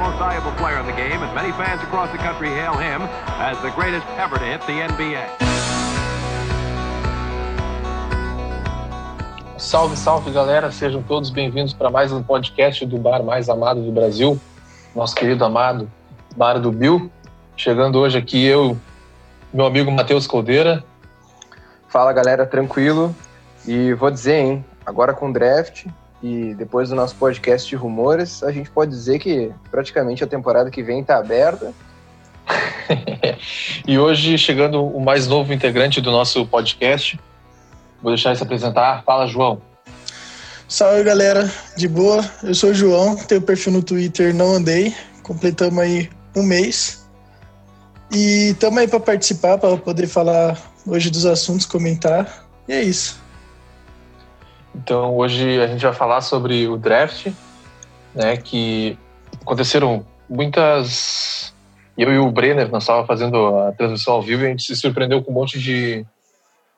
most valuable player in the game, and many fans across the country hail him as the greatest ever to hit the NBA. Salve, salve galera, sejam todos bem-vindos para mais um podcast do bar mais amado do Brasil, nosso querido amado Bar do Bill. Chegando hoje aqui eu, meu amigo Matheus Caldeira. Fala galera, tranquilo. E vou dizer, hein, agora com o draft e depois do nosso podcast de rumores, a gente pode dizer que praticamente a temporada que vem está aberta. e hoje, chegando o mais novo integrante do nosso podcast, vou deixar ele se apresentar. Fala, João. Salve galera, de boa. Eu sou o João, tenho perfil no Twitter Não Andei. Completamos aí um mês. E estamos aí para participar, para poder falar hoje dos assuntos, comentar. E é isso. Então hoje a gente vai falar sobre o draft, né? Que aconteceram muitas. Eu e o Brenner, nós estávamos fazendo a transmissão ao vivo e a gente se surpreendeu com um monte de,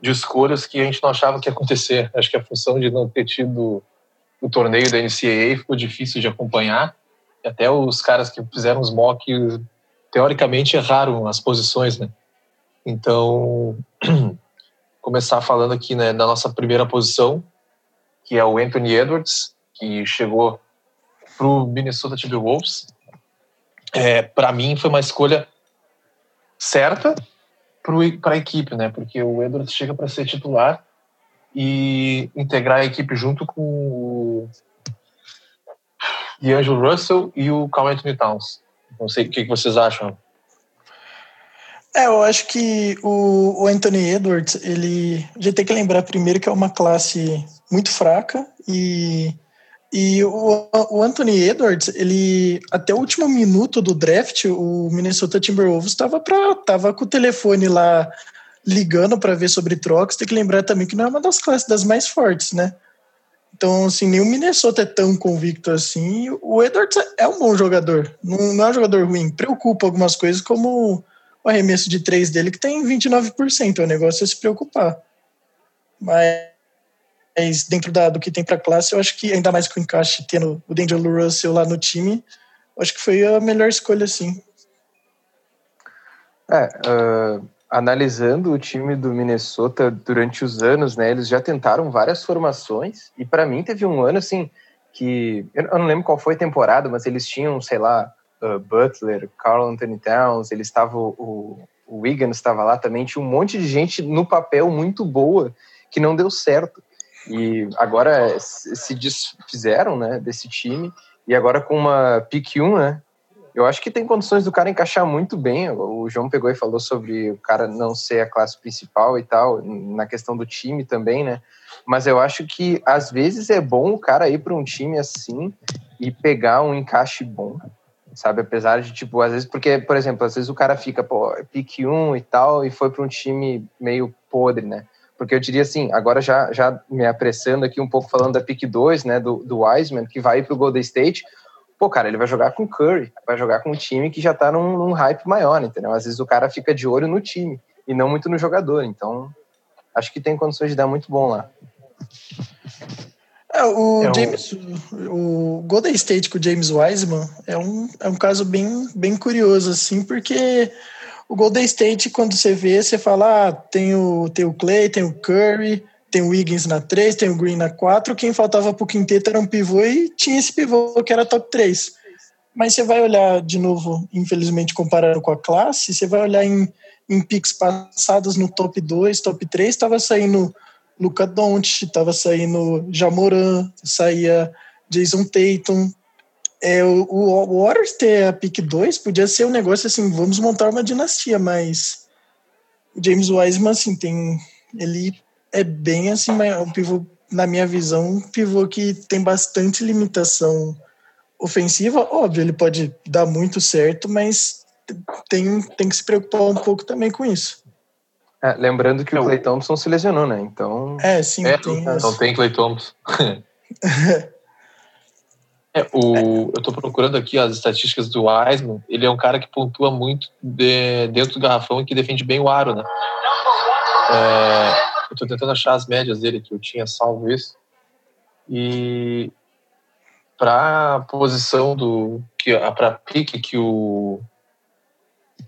de escolhas que a gente não achava que ia acontecer. Acho que a função de não ter tido o torneio da NCAA ficou difícil de acompanhar. E até os caras que fizeram os mocks, teoricamente, erraram as posições, né? Então, começar falando aqui né, da nossa primeira posição, que é o Anthony Edwards, que chegou para o Minnesota Timberwolves. É, para mim, foi uma escolha certa para a equipe, né? Porque o Edwards chega para ser titular e integrar a equipe junto com o D'Angelo Russell e o Carl Anthony Towns. Não sei o que vocês acham. É, eu acho que o, o Anthony Edwards, ele. A gente tem que lembrar primeiro que é uma classe muito fraca e. E o, o Anthony Edwards, ele até o último minuto do draft, o Minnesota Timberwolves estava tava com o telefone lá ligando para ver sobre trocas. Tem que lembrar também que não é uma das classes das mais fortes, né? Então, assim, nem o Minnesota é tão convicto assim. O Edwards é um bom jogador, não, não é um jogador ruim. Preocupa algumas coisas, como o arremesso de três dele, que tem 29%. O negócio é se preocupar. Mas dentro da, do que tem para a classe, eu acho que ainda mais com o encaixe tendo o D'Angelo Russell lá no time, acho que foi a melhor escolha, sim. É, uh, analisando o time do Minnesota durante os anos, né, eles já tentaram várias formações e para mim teve um ano assim que eu não lembro qual foi a temporada, mas eles tinham, sei lá, uh, Butler, Carl Anthony Towns, ele estava o, o Wiggins estava lá também, tinha um monte de gente no papel muito boa que não deu certo. E agora se desfizeram, né, desse time e agora com uma pick 1, né? Eu acho que tem condições do cara encaixar muito bem. O João pegou e falou sobre o cara não ser a classe principal e tal, na questão do time também, né? Mas eu acho que às vezes é bom o cara ir para um time assim e pegar um encaixe bom sabe? Apesar de, tipo, às vezes, porque, por exemplo, às vezes o cara fica, pô, pique 1 e tal, e foi para um time meio podre, né? Porque eu diria assim, agora já, já me apressando aqui um pouco falando da pique 2, né, do, do Wiseman, que vai para o Golden State, pô, cara, ele vai jogar com Curry, vai jogar com um time que já tá num, num hype maior, entendeu? Às vezes o cara fica de olho no time e não muito no jogador, então acho que tem condições de dar muito bom lá. É, o é James, o... o Golden State com o James Wiseman é um, é um caso bem, bem curioso, assim, porque o Golden State, quando você vê, você fala, ah, tem o, tem o Clay, tem o Curry, tem o Wiggins na 3, tem o Green na 4, quem faltava pro quinteto era um pivô e tinha esse pivô que era top 3. Mas você vai olhar de novo, infelizmente comparando com a classe, você vai olhar em, em picks passados no top 2, top 3, estava saindo Luca Doncic, estava saindo Jamoran, saía Jason Tatum. É, o, o Warriors ter a pick 2 podia ser um negócio assim, vamos montar uma dinastia, mas o James Wiseman, assim, tem. Ele é bem assim, um pivô, na minha visão, um pivô que tem bastante limitação ofensiva. Óbvio, ele pode dar muito certo, mas tem, tem que se preocupar um pouco também com isso. É, lembrando que o Clay Thompson se lesionou, né? Então. É, sim, é, tem. Não tem Clay Thompson. é, o, eu tô procurando aqui as estatísticas do Wiseman. Ele é um cara que pontua muito de, dentro do garrafão e que defende bem o aro, né? É, eu tô tentando achar as médias dele, que eu tinha salvo isso. E para a posição do que para pique que o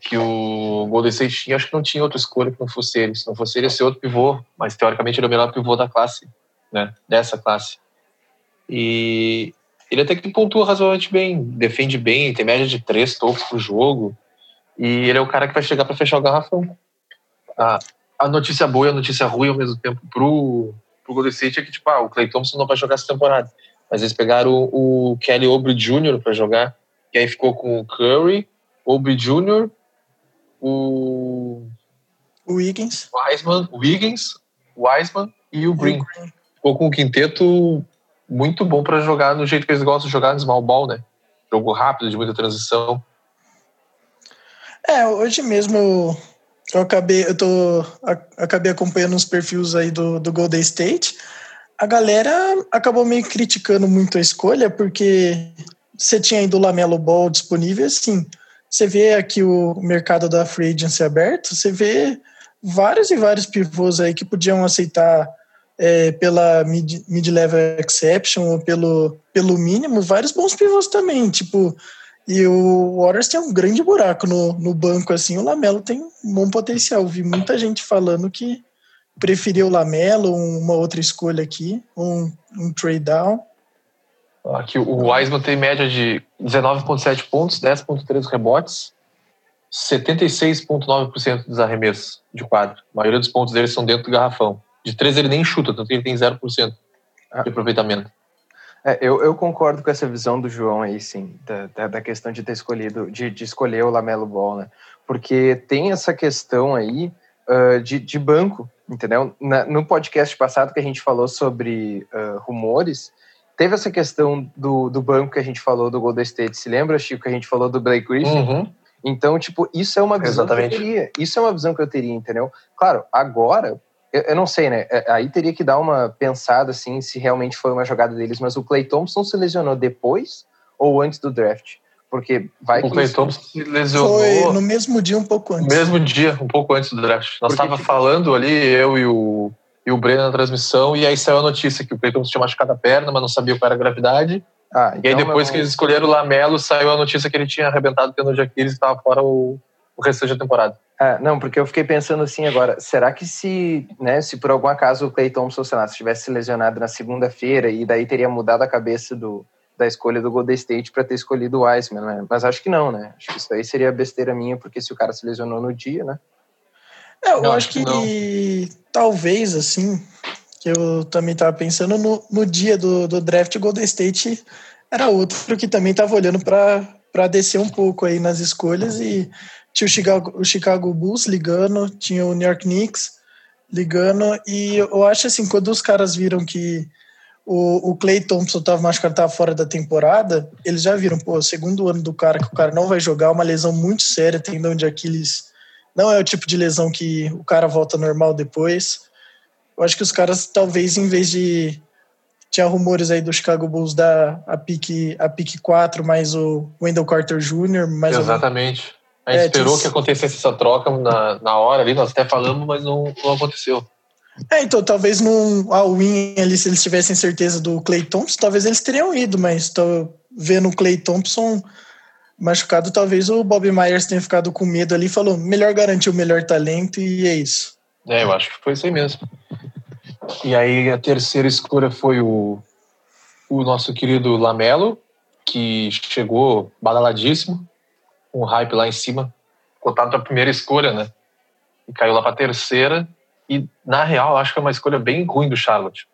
que o Golden State tinha, acho que não tinha outra escolha que não fosse ele. Se não fosse ele, ia ser outro pivô, mas teoricamente ele é o melhor pivô da classe, né? Dessa classe. E ele até que pontua razoavelmente bem, defende bem, tem média de três tocos por jogo. E ele é o cara que vai chegar para fechar o garrafão. A, a notícia boa e a notícia ruim ao mesmo tempo pro, pro Golden State é que, tipo, ah, o Clay Thompson não vai jogar essa temporada. Mas eles pegaram o, o Kelly Oubre Jr. para jogar, e aí ficou com o Curry, Oubre Jr., o. O Wiggins. Wiseman, o Wiggins, o Wiseman e o Green. Ficou com um quinteto muito bom para jogar no jeito que eles gostam de jogar no small ball, né? Jogo rápido, de muita transição. É, hoje mesmo eu, eu acabei, eu tô, acabei acompanhando os perfis aí do, do Golden State. A galera acabou meio criticando muito a escolha, porque você tinha ainda o Lamelo Ball disponível, assim, você vê aqui o mercado da free agency aberto, você vê vários e vários pivôs aí que podiam aceitar é, pela mid-level mid exception ou pelo, pelo mínimo, vários bons pivôs também, tipo, e o Warriors tem um grande buraco no, no banco, assim, o Lamelo tem um bom potencial, vi muita gente falando que preferia o Lamelo, uma outra escolha aqui, um, um trade down. Aqui o Wiseman tem média de 19,7 pontos, 10,3 rebotes, 76,9% dos arremessos de quadro. A maioria dos pontos dele são dentro do garrafão. De três ele nem chuta, tanto que ele tem 0% de aproveitamento. É, eu, eu, concordo com essa visão do João aí, sim, da, da questão de ter escolhido, de, de, escolher o Lamelo Ball, né? Porque tem essa questão aí uh, de, de, banco, entendeu? Na, no podcast passado que a gente falou sobre uh, rumores, teve essa questão do, do banco que a gente falou do Golden State. Se lembra, Chico, que a gente falou do Blake Griffin? Uhum. Então, tipo, isso é uma visão Exatamente. que eu teria. Isso é uma visão que eu teria, entendeu? Claro, agora, eu, eu, não sei, né? É, aí teria que dar uma pensada, assim, se realmente foi uma jogada deles. Mas o Clay Thompson se lesionou depois ou antes do draft? Porque vai o Clay Thompson se lesionou... Foi no mesmo dia, um pouco antes. No mesmo dia, um pouco antes do draft. Nós estávamos tipo... falando ali, eu e o e o Breno na transmissão, e aí saiu a notícia que o Cleiton tinha machucado a perna, mas não sabia qual era a gravidade. Ah, então e aí então depois que eles escolheram o Lamelo, saiu a notícia que ele tinha arrebentado o tendão de Aquiles e estava fora o, o restante da temporada. É, não, porque eu fiquei pensando assim agora, será que se, né, se por algum acaso o Clay Thompson, sei lá, se tivesse lesionado na segunda-feira e daí teria mudado a cabeça do, da escolha do Golden State para ter escolhido o Wiseman, né? Mas acho que não, né? Acho que isso aí seria besteira minha, porque se o cara se lesionou no dia, né? É, eu não, acho que, que talvez, assim, que eu também estava pensando no, no dia do, do draft, Golden State era outro que também estava olhando para descer um pouco aí nas escolhas e tinha o Chicago, o Chicago Bulls ligando, tinha o New York Knicks ligando e eu acho assim, quando os caras viram que o, o Clay Thompson estava machucado, estava fora da temporada, eles já viram, pô, segundo ano do cara, que o cara não vai jogar, uma lesão muito séria, tendão de Aquiles, não é o tipo de lesão que o cara volta normal depois. Eu acho que os caras, talvez, em vez de. Tinha rumores aí do Chicago Bulls da a pique, a pique 4, mais o Wendell Carter Jr. Mais Exatamente. A gente é, esperou tinha... que acontecesse essa troca na, na hora ali, nós até falamos, mas não, não aconteceu. É, então talvez num all-in ali, se eles tivessem certeza do Clay Thompson, talvez eles teriam ido, mas tô vendo o Clay Thompson machucado, talvez o Bob Myers tenha ficado com medo ali e falou: melhor garantir o melhor talento e é isso. É, eu acho que foi isso aí mesmo. E aí a terceira escolha foi o, o nosso querido Lamelo, que chegou badaladíssimo, com um hype lá em cima, cotado para a primeira escolha, né? E caiu lá para a terceira. E na real, acho que é uma escolha bem ruim do Charlotte.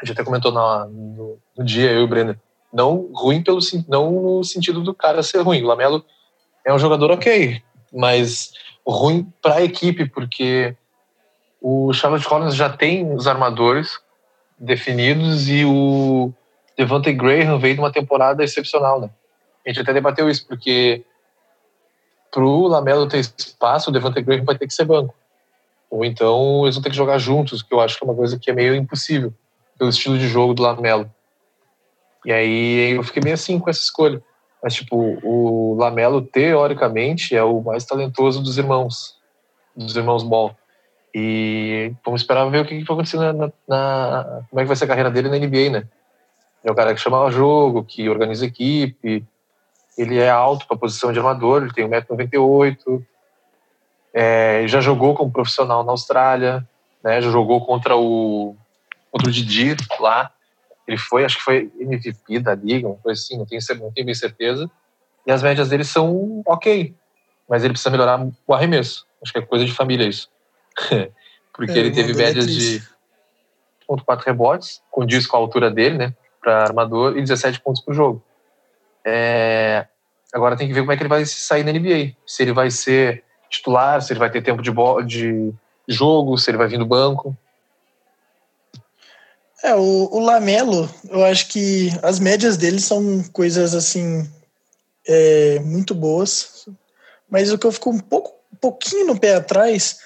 A gente até comentou na, no, no dia, eu e o Brenner. Não ruim pelo não no sentido do cara ser ruim. O Lamelo é um jogador ok, mas ruim para a equipe, porque o Charlotte Hornets já tem os armadores definidos e o Devante Graham veio de uma temporada excepcional, né? A gente até debateu isso, porque para o Lamelo ter espaço, o Devante Graham vai ter que ser banco. Ou então eles vão ter que jogar juntos, que eu acho que é uma coisa que é meio impossível, pelo estilo de jogo do Lamelo. E aí eu fiquei meio assim com essa escolha. Mas, tipo, o Lamelo, teoricamente, é o mais talentoso dos irmãos, dos irmãos Ball. E vamos esperar ver o que, que vai acontecer na, na, na, Como é que vai ser a carreira dele na NBA, né? é o cara que chama jogo, que organiza equipe. Ele é alto para a posição de armador, ele tem 1,98m. É, já jogou como profissional na Austrália, né? Já jogou contra o contra o Didi lá. Ele foi, acho que foi MVP da liga, uma coisa assim, não tenho, não tenho bem certeza. E as médias dele são ok, mas ele precisa melhorar o arremesso. Acho que é coisa de família isso. Porque é, ele teve médias de 4 rebotes, condiz com a altura dele, né? para armador e 17 pontos por jogo. É, agora tem que ver como é que ele vai sair na NBA. Se ele vai ser titular, se ele vai ter tempo de, de jogo, se ele vai vir do banco. É, o, o, Lamelo, eu acho que as médias dele são coisas assim é, muito boas, mas o que eu fico um pouco, um pouquinho no pé atrás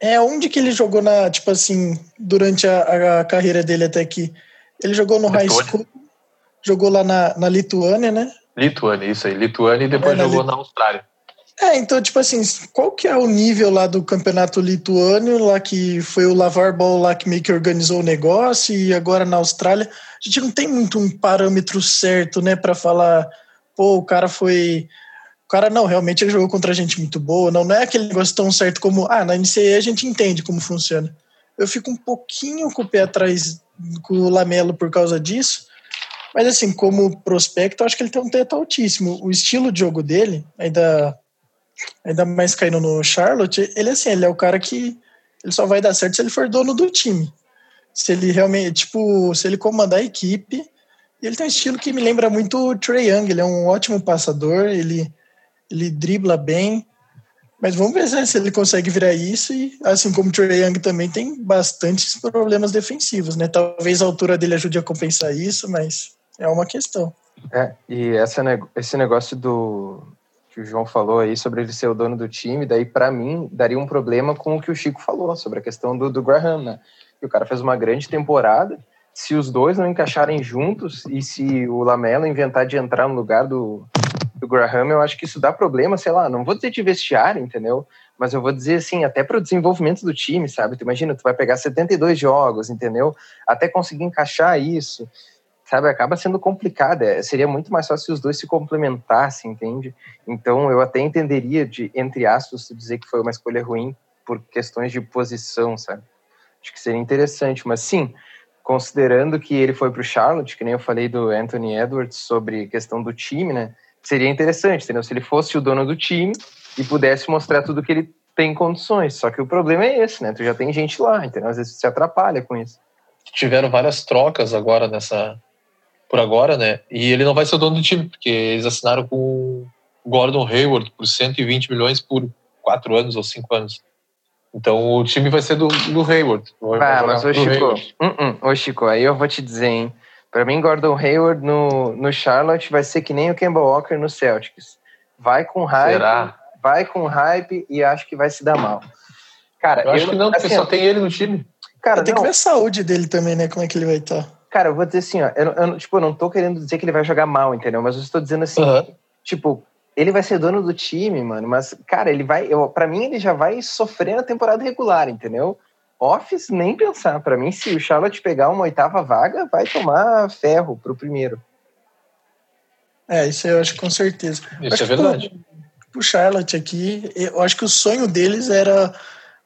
é onde que ele jogou na, tipo assim, durante a, a carreira dele até aqui. Ele jogou no High School, jogou lá na, na Lituânia, né? Lituânia, isso aí. Lituânia e depois é, jogou na, na Austrália. É, então, tipo assim, qual que é o nível lá do campeonato lituânio, lá que foi o Lavar Ball lá que meio que organizou o negócio, e agora na Austrália, a gente não tem muito um parâmetro certo, né, para falar, pô, o cara foi. O cara não, realmente ele jogou contra gente muito boa, não, não é aquele negócio tão certo como, ah, na NCAA a gente entende como funciona. Eu fico um pouquinho com o pé atrás com o Lamelo por causa disso. Mas assim, como prospecto, acho que ele tem um teto altíssimo. O estilo de jogo dele, ainda, ainda mais caindo no Charlotte, ele assim, ele é o cara que ele só vai dar certo se ele for dono do time. Se ele realmente, tipo, se ele comandar a equipe, ele tem um estilo que me lembra muito o Trey Young, ele é um ótimo passador, ele, ele dribla bem, mas vamos ver né, se ele consegue virar isso e, assim como o Trey Young também tem bastantes problemas defensivos, né? Talvez a altura dele ajude a compensar isso, mas é uma questão. É, e essa, esse negócio do que o João falou aí sobre ele ser o dono do time, daí para mim daria um problema com o que o Chico falou sobre a questão do, do Graham, né? Que o cara fez uma grande temporada, se os dois não encaixarem juntos e se o Lamelo inventar de entrar no lugar do, do Graham, eu acho que isso dá problema, sei lá, não vou dizer de vestiário, entendeu? Mas eu vou dizer assim, até para o desenvolvimento do time, sabe? Tu imagina, tu vai pegar 72 jogos, entendeu? Até conseguir encaixar isso, sabe? Acaba sendo complicado. É, seria muito mais fácil se os dois se complementassem, entende? Então eu até entenderia de, entre aspas, dizer que foi uma escolha ruim por questões de posição, sabe? Acho que seria interessante, mas sim, considerando que ele foi para o Charlotte, que nem eu falei do Anthony Edwards sobre questão do time, né? seria interessante, entendeu? Se ele fosse o dono do time e pudesse mostrar tudo que ele tem condições. Só que o problema é esse, né? Tu já tem gente lá, entendeu? Às vezes se atrapalha com isso. Tiveram várias trocas agora nessa. Por agora, né? E ele não vai ser o dono do time, porque eles assinaram com o Gordon Hayward por 120 milhões por quatro anos ou cinco anos. Então o time vai ser do, do Hayward. Ah, mas ô Chico, uh -uh. ô Chico, aí eu vou te dizer, hein? Para mim, Gordon Hayward no, no Charlotte vai ser que nem o Kemba Walker no Celtics. Vai com hype, Será? vai com hype e acho que vai se dar mal. Cara, eu, eu acho que não, porque assim, só tem ele no time. Cara, tem que ver a saúde dele também, né? Como é que ele vai estar. Cara, eu vou dizer assim, ó, eu, eu, tipo, eu não tô querendo dizer que ele vai jogar mal, entendeu? Mas eu estou dizendo assim, uhum. tipo, ele vai ser dono do time, mano, mas, cara, ele vai, eu, pra mim, ele já vai sofrer na temporada regular, entendeu? Office, nem pensar. Para mim, se o Charlotte pegar uma oitava vaga, vai tomar ferro pro primeiro. É, isso eu acho com certeza. Isso acho é verdade. Pro, Charlotte aqui, eu acho que o sonho deles era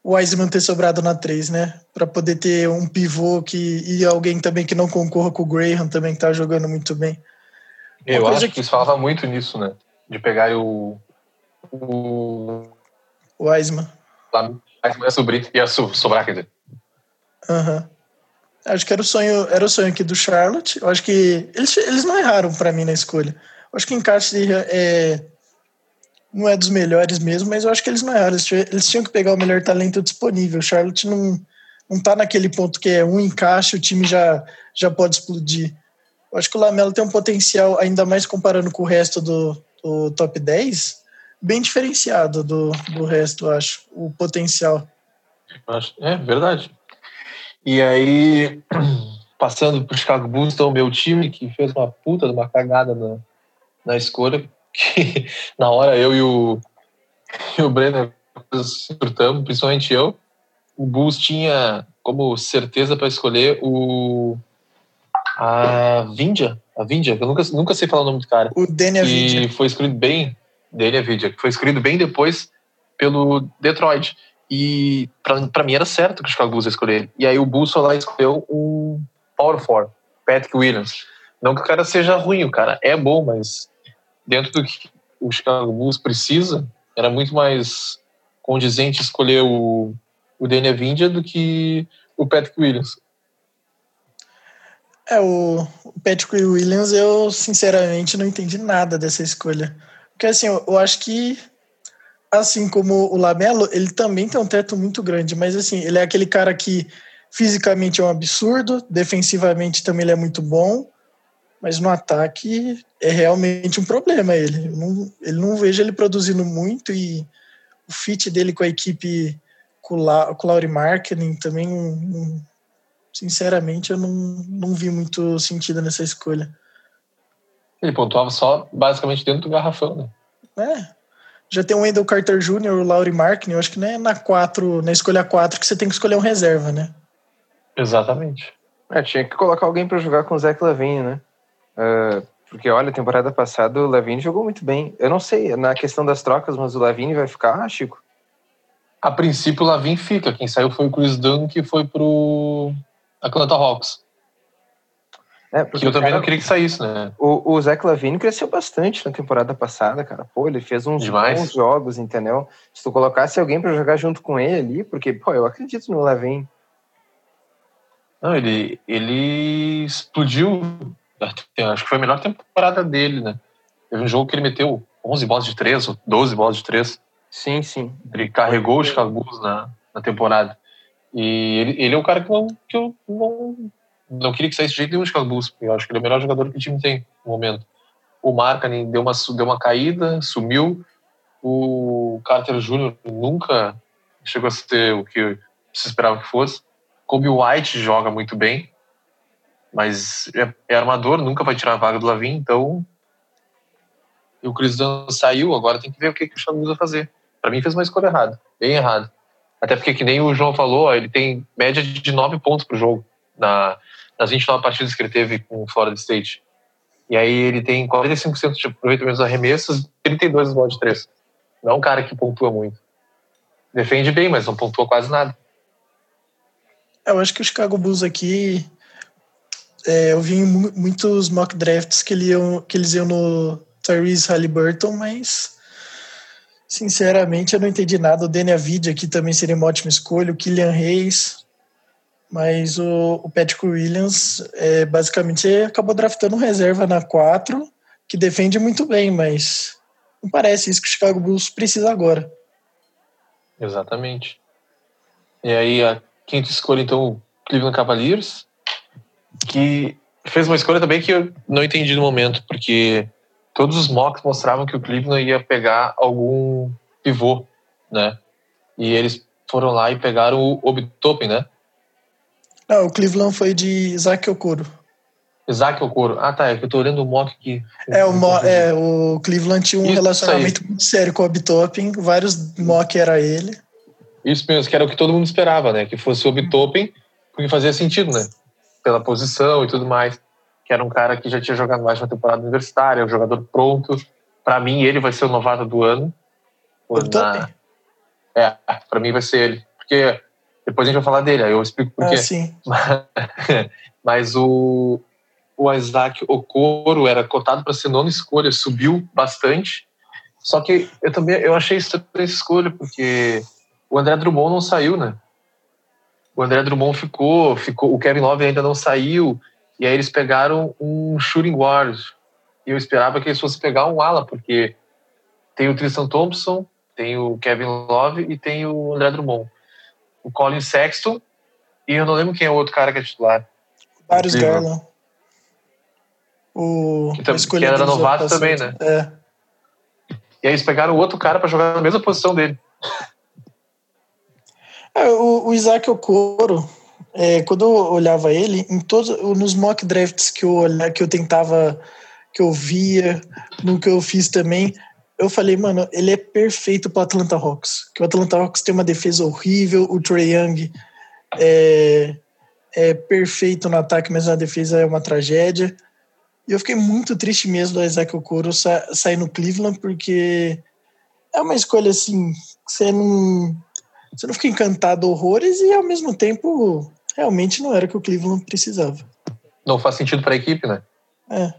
o Wiseman ter sobrado na 3, né? Para poder ter um pivô que, e alguém também que não concorra com o Graham também, que tá jogando muito bem. Eu acho que, que eles falavam muito nisso, né? De pegar o. O. Wiseman. Mas ia subir, ia sobrar, quer dizer. Uhum. Acho que era o sonho, era o sonho aqui do Charlotte. Eu acho que eles, eles não erraram para mim na escolha. Eu acho que encaixe é, não é dos melhores mesmo, mas eu acho que eles não. Eles, eles tinham que pegar o melhor talento disponível. O Charlotte não, não tá naquele ponto que é um encaixe, o time já, já pode explodir. Eu acho que o Lamelo tem um potencial, ainda mais comparando com o resto do, do top 10, bem diferenciado do, do resto, eu acho, o potencial. É verdade. E aí, passando para o Chicago Bulls, então, meu time, que fez uma puta de uma cagada na, na escolha, que na hora eu e o, e o Brenner surtamos, principalmente eu. O Bulls tinha como certeza para escolher o A Vindia, a Vindia, eu nunca, nunca sei falar o nome do cara. O Danny E foi escolhido bem, Danny Avidia, que foi escolhido bem depois pelo Detroit. E para mim era certo que o Chicago Bulls ia escolher ele. E aí o Bulls lá escolheu o Power Four, Patrick Williams. Não que o cara seja ruim, o cara é bom, mas dentro do que o Chicago Bulls precisa, era muito mais condizente escolher o, o Danny Avindia do que o Patrick Williams. É, o, o Patrick Williams, eu sinceramente não entendi nada dessa escolha. Porque assim, eu, eu acho que assim como o Lamelo, ele também tem um teto muito grande, mas assim, ele é aquele cara que fisicamente é um absurdo, defensivamente também ele é muito bom, mas no ataque é realmente um problema ele. Eu não, ele não vejo ele produzindo muito e o fit dele com a equipe com o, La, com o Laurie Marketing também um, sinceramente, eu não, não vi muito sentido nessa escolha. Ele pontuava só basicamente dentro do garrafão, né? É. Já tem o Wendell Carter Jr., o Laurie Markin, eu acho que não é na 4, na escolha 4 que você tem que escolher um reserva, né? Exatamente. É, tinha que colocar alguém para jogar com o Zach Lavine, né? Uh, porque, olha, temporada passada o Lavine jogou muito bem. Eu não sei na questão das trocas, mas o Lavine vai ficar, ah, Chico? A princípio o Lavine fica. Quem saiu foi o Chris Dunn, que foi pro Atlanta Hawks. É, porque eu também cara, não queria que saísse, né? O, o Zach Lavine cresceu bastante na temporada passada, cara. Pô, ele fez uns Demais. bons jogos, entendeu? Se tu colocasse alguém para jogar junto com ele ali, porque, pô, eu acredito no Lavine. Não, ele, ele explodiu. Acho que foi a melhor temporada dele, né? Teve um jogo que ele meteu 11 bolas de 3 ou 12 bolas de 3. Sim, sim. Ele carregou os Bulls na, na temporada. E ele, ele é o cara que, não, que eu não, não queria que saísse de jeito nenhum de Chicago Bulls. Eu acho que ele é o melhor jogador que o time tem no momento. O Markkanen deu uma, deu uma caída, sumiu. O Carter Jr. nunca chegou a ser o que se esperava que fosse. Kobe White joga muito bem, mas é, é armador, nunca vai tirar a vaga do Lavin, então. E o Chris Dunn saiu, agora tem que ver o que, que o Bulls vai fazer. Para mim fez uma escolha errada, bem errada. Até porque, que nem o João falou, ele tem média de 9 pontos por jogo na, nas 29 partidas que ele teve com o Florida State. E aí ele tem 45% de aproveitamento dos arremessos, 32 bolas de 3. Não é um cara que pontua muito. Defende bem, mas não pontua quase nada. Eu acho que o Chicago Bulls aqui. É, eu vi muitos mock drafts que, ele iam, que eles iam no Tyrese Halliburton, mas Sinceramente, eu não entendi nada. O Daniel Avid aqui também seria uma ótima escolha. O Killian Reis. Mas o, o Patrick Williams, é, basicamente, acabou draftando reserva na 4, que defende muito bem, mas não parece isso que o Chicago Bulls precisa agora. Exatamente. E aí, a quinta escolha, então, o Cleveland Cavaliers, que fez uma escolha também que eu não entendi no momento, porque todos os mocks mostravam que o Cleveland ia pegar algum pivô, né? E eles foram lá e pegaram o Obitopen, né? Não, o Cleveland foi de Isaac Okoro. Isaac Okoro. Ah, tá. É que eu tô olhando o mock aqui. É, o, mo é, o Cleveland tinha um Isso relacionamento aí. muito sério com o Obitopen. Vários mock era ele. Isso mesmo, que era o que todo mundo esperava, né? Que fosse o Obitopen, porque fazia sentido, né? Pela posição e tudo mais que era um cara que já tinha jogado mais uma temporada universitária, um jogador pronto. Para mim, ele vai ser o novato do ano. Na... É, para mim vai ser ele. Porque depois a gente vai falar dele, aí eu explico por quê. Ah, sim. Mas o, o Isaac Okoro era cotado para ser nona escolha, subiu bastante. Só que eu também eu achei estranha essa escolha, porque o André Drummond não saiu, né? O André Drummond ficou, ficou o Kevin Love ainda não saiu. E aí eles pegaram um shooting guard. E eu esperava que eles fossem pegar um ala, porque tem o Tristan Thompson, tem o Kevin Love e tem o André Drummond. O Colin Sexton e eu não lembro quem é o outro cara que é titular. Darius Garland. O que, que era novato também, né? É. E aí eles pegaram outro cara para jogar na mesma posição dele. É, o, o Isaac Okoro, é, quando eu olhava ele, em todos nos mock drafts que eu que eu tentava, que eu via, no que eu fiz também, eu falei, mano, ele é perfeito para Atlanta Hawks. Que o Atlanta Hawks tem uma defesa horrível, o Trey Young é, é perfeito no ataque, mas na defesa é uma tragédia. E eu fiquei muito triste mesmo do Isaac Okoro sa sair no Cleveland, porque é uma escolha assim, você não, você não fica encantado horrores e ao mesmo tempo realmente não era o que o Cleveland precisava. Não faz sentido para a equipe, né? É.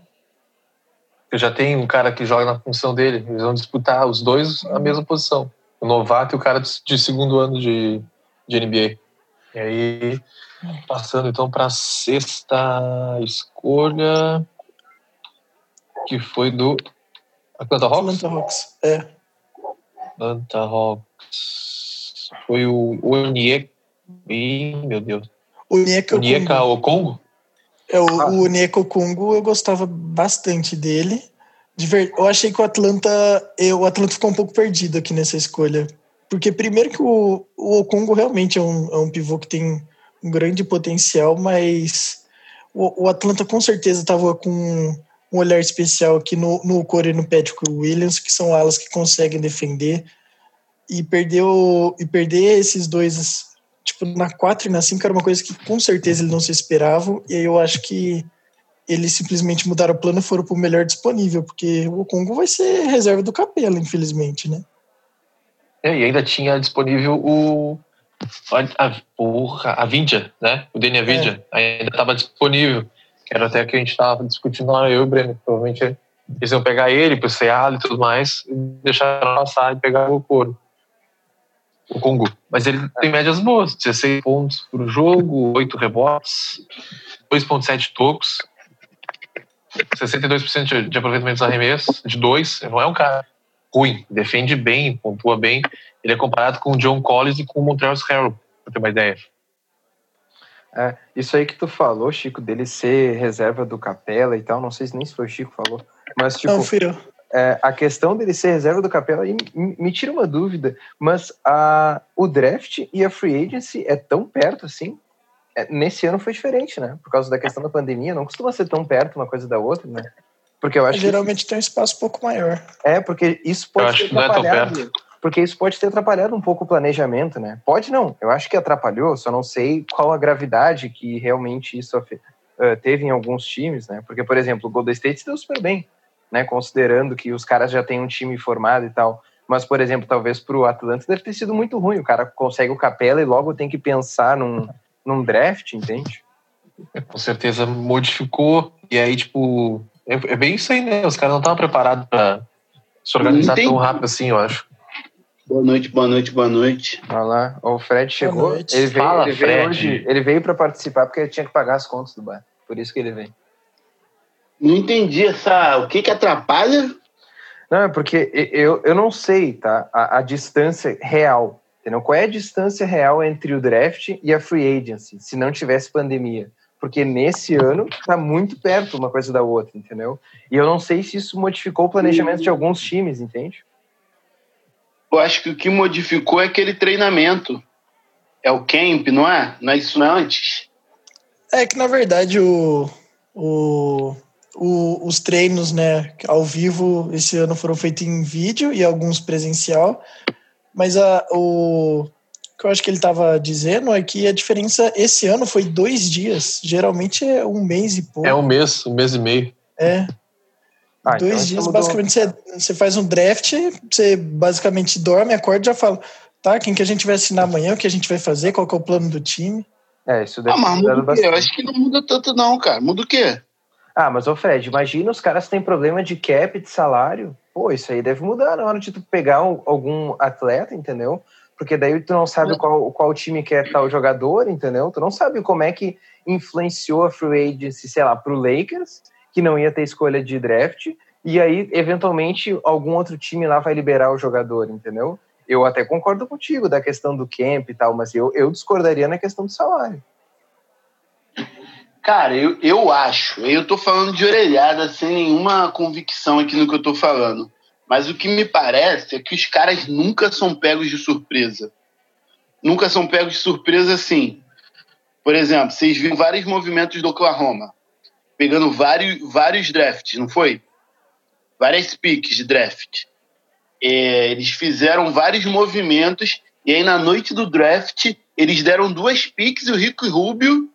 Eu já tenho um cara que joga na função dele, eles vão disputar os dois a mesma posição. O novato e o cara de segundo ano de, de NBA. E aí, passando então para a sexta escolha, que foi do Atlanta Hawks? Atlanta Hawks, é. Atlanta Hawks. Foi o Onyeka. Ih, meu Deus. Onyeka Onyeka Okongo? É, o, ah. o Onyeka Okongo eu gostava bastante dele. Eu achei que o Atlanta. O Atlanta ficou um pouco perdido aqui nessa escolha. Porque, primeiro, que o, o Okongo realmente é um, é um pivô que tem um grande potencial, mas o, o Atlanta com certeza estava com um olhar especial aqui no, no Corey e no Patrick Williams, que são alas que conseguem defender. E, perdeu, e perder esses dois, tipo, na 4 e na 5 era uma coisa que com certeza eles não se esperavam. E aí eu acho que eles simplesmente mudaram o plano e foram para o melhor disponível, porque o Congo vai ser reserva do Capela, infelizmente, né? É, e ainda tinha disponível o a, a, a Vindia, né? O Denia Vindia é. ainda estava disponível. Era até que a gente estava discutindo lá, eu e o Breno. Provavelmente eles iam pegar ele pro Seattle e tudo mais, e deixar passar e pegar o couro. O Congo. Mas ele tem médias boas: 16 pontos por jogo, 8 rebotes, 2,7 tocos, 62% de aproveitamento dos arremessos, de 2. Não é um cara ruim, defende bem, pontua bem. Ele é comparado com o John Collins e com o Montreal Harrell, para ter uma ideia. É, isso aí que tu falou, Chico, dele ser reserva do Capela e tal, não sei se nem se foi o Chico falou, mas tipo, não, filho. É, a questão dele ser reserva do Capela me, me tira uma dúvida, mas a, o draft e a free agency é tão perto assim? É, nesse ano foi diferente, né? Por causa da questão da pandemia, não costuma ser tão perto uma coisa da outra, né? Porque eu acho geralmente que... tem um espaço um pouco maior. É, porque isso pode eu ter atrapalhado. É porque isso pode ter atrapalhado um pouco o planejamento, né? Pode não, eu acho que atrapalhou, só não sei qual a gravidade que realmente isso uh, teve em alguns times, né? Porque, por exemplo, o Golden State se deu super bem, né? Considerando que os caras já têm um time formado e tal. Mas, por exemplo, talvez para o Atlanta deve ter sido muito ruim. O cara consegue o Capela e logo tem que pensar num, num draft, entende? Com certeza modificou. E aí, tipo, é, é bem isso aí, né? Os caras não estavam preparados para se organizar tão rápido assim, eu acho. Boa noite, boa noite, boa noite. Olha lá, o Fred chegou. Ele veio, Fala, ele Fred. veio hoje. Ele veio para participar porque ele tinha que pagar as contas do bar. Por isso que ele veio. Não entendi essa. O que que atrapalha? Não, é porque eu, eu não sei, tá? A, a distância real. Entendeu? Qual é a distância real entre o draft e a free agency, se não tivesse pandemia? Porque nesse ano tá muito perto uma coisa da outra, entendeu? E eu não sei se isso modificou o planejamento de alguns times, entende? Eu acho que o que modificou é aquele treinamento. É o camp, não é? Não é isso antes? É que, na verdade, o, o, o, os treinos né, ao vivo esse ano foram feitos em vídeo e alguns presencial. Mas a, o que eu acho que ele estava dizendo é que a diferença esse ano foi dois dias. Geralmente é um mês e pouco. É um mês, um mês e meio. É. Ah, Dois então dias, basicamente, você, você faz um draft, você basicamente dorme, acorda e já fala, tá, quem que a gente vai assinar amanhã, o que a gente vai fazer, qual que é o plano do time. É, isso deve Ah, mas muda o quê? Eu acho que não muda tanto, não, cara. Muda o quê? Ah, mas ô Fred, imagina os caras têm problema de cap de salário. Pô, isso aí deve mudar na hora de tu pegar um- algum atleta, entendeu? Porque daí tu não sabe qual, qual time quer tal jogador, entendeu? Tu não sabe como é que influenciou a free agency, sei lá, pro Lakers, que não ia ter escolha de draft, e aí, eventualmente, algum outro time lá vai liberar o jogador, entendeu? Eu até concordo contigo da questão do camp e tal, mas eu, eu discordaria na questão do salário. Cara, eu, eu acho, eu tô falando de orelhada sem nenhuma convicção aqui no que eu tô falando. Mas o que me parece é que os caras nunca são pegos de surpresa. Nunca são pegos de surpresa assim. Por exemplo, vocês viram vários movimentos do Oklahoma, pegando vários, vários drafts, não foi? Várias picks de draft. É, eles fizeram vários movimentos e aí na noite do draft eles deram duas picks e o Rico Rubio